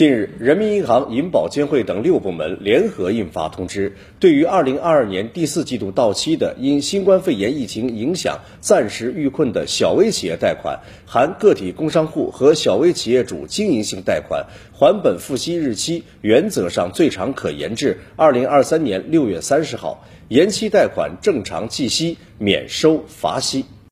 近日人民银行银保监会等六部门联合印发通知对于二零二二年第四季度到期的因新冠肺炎疫情影响暂时遇困的小微企业贷款含个体工商户和小微企业主经营性贷款还本付息日期原则上最长可延至二零二三年六月三十号。延期贷款正常计息免收罚息。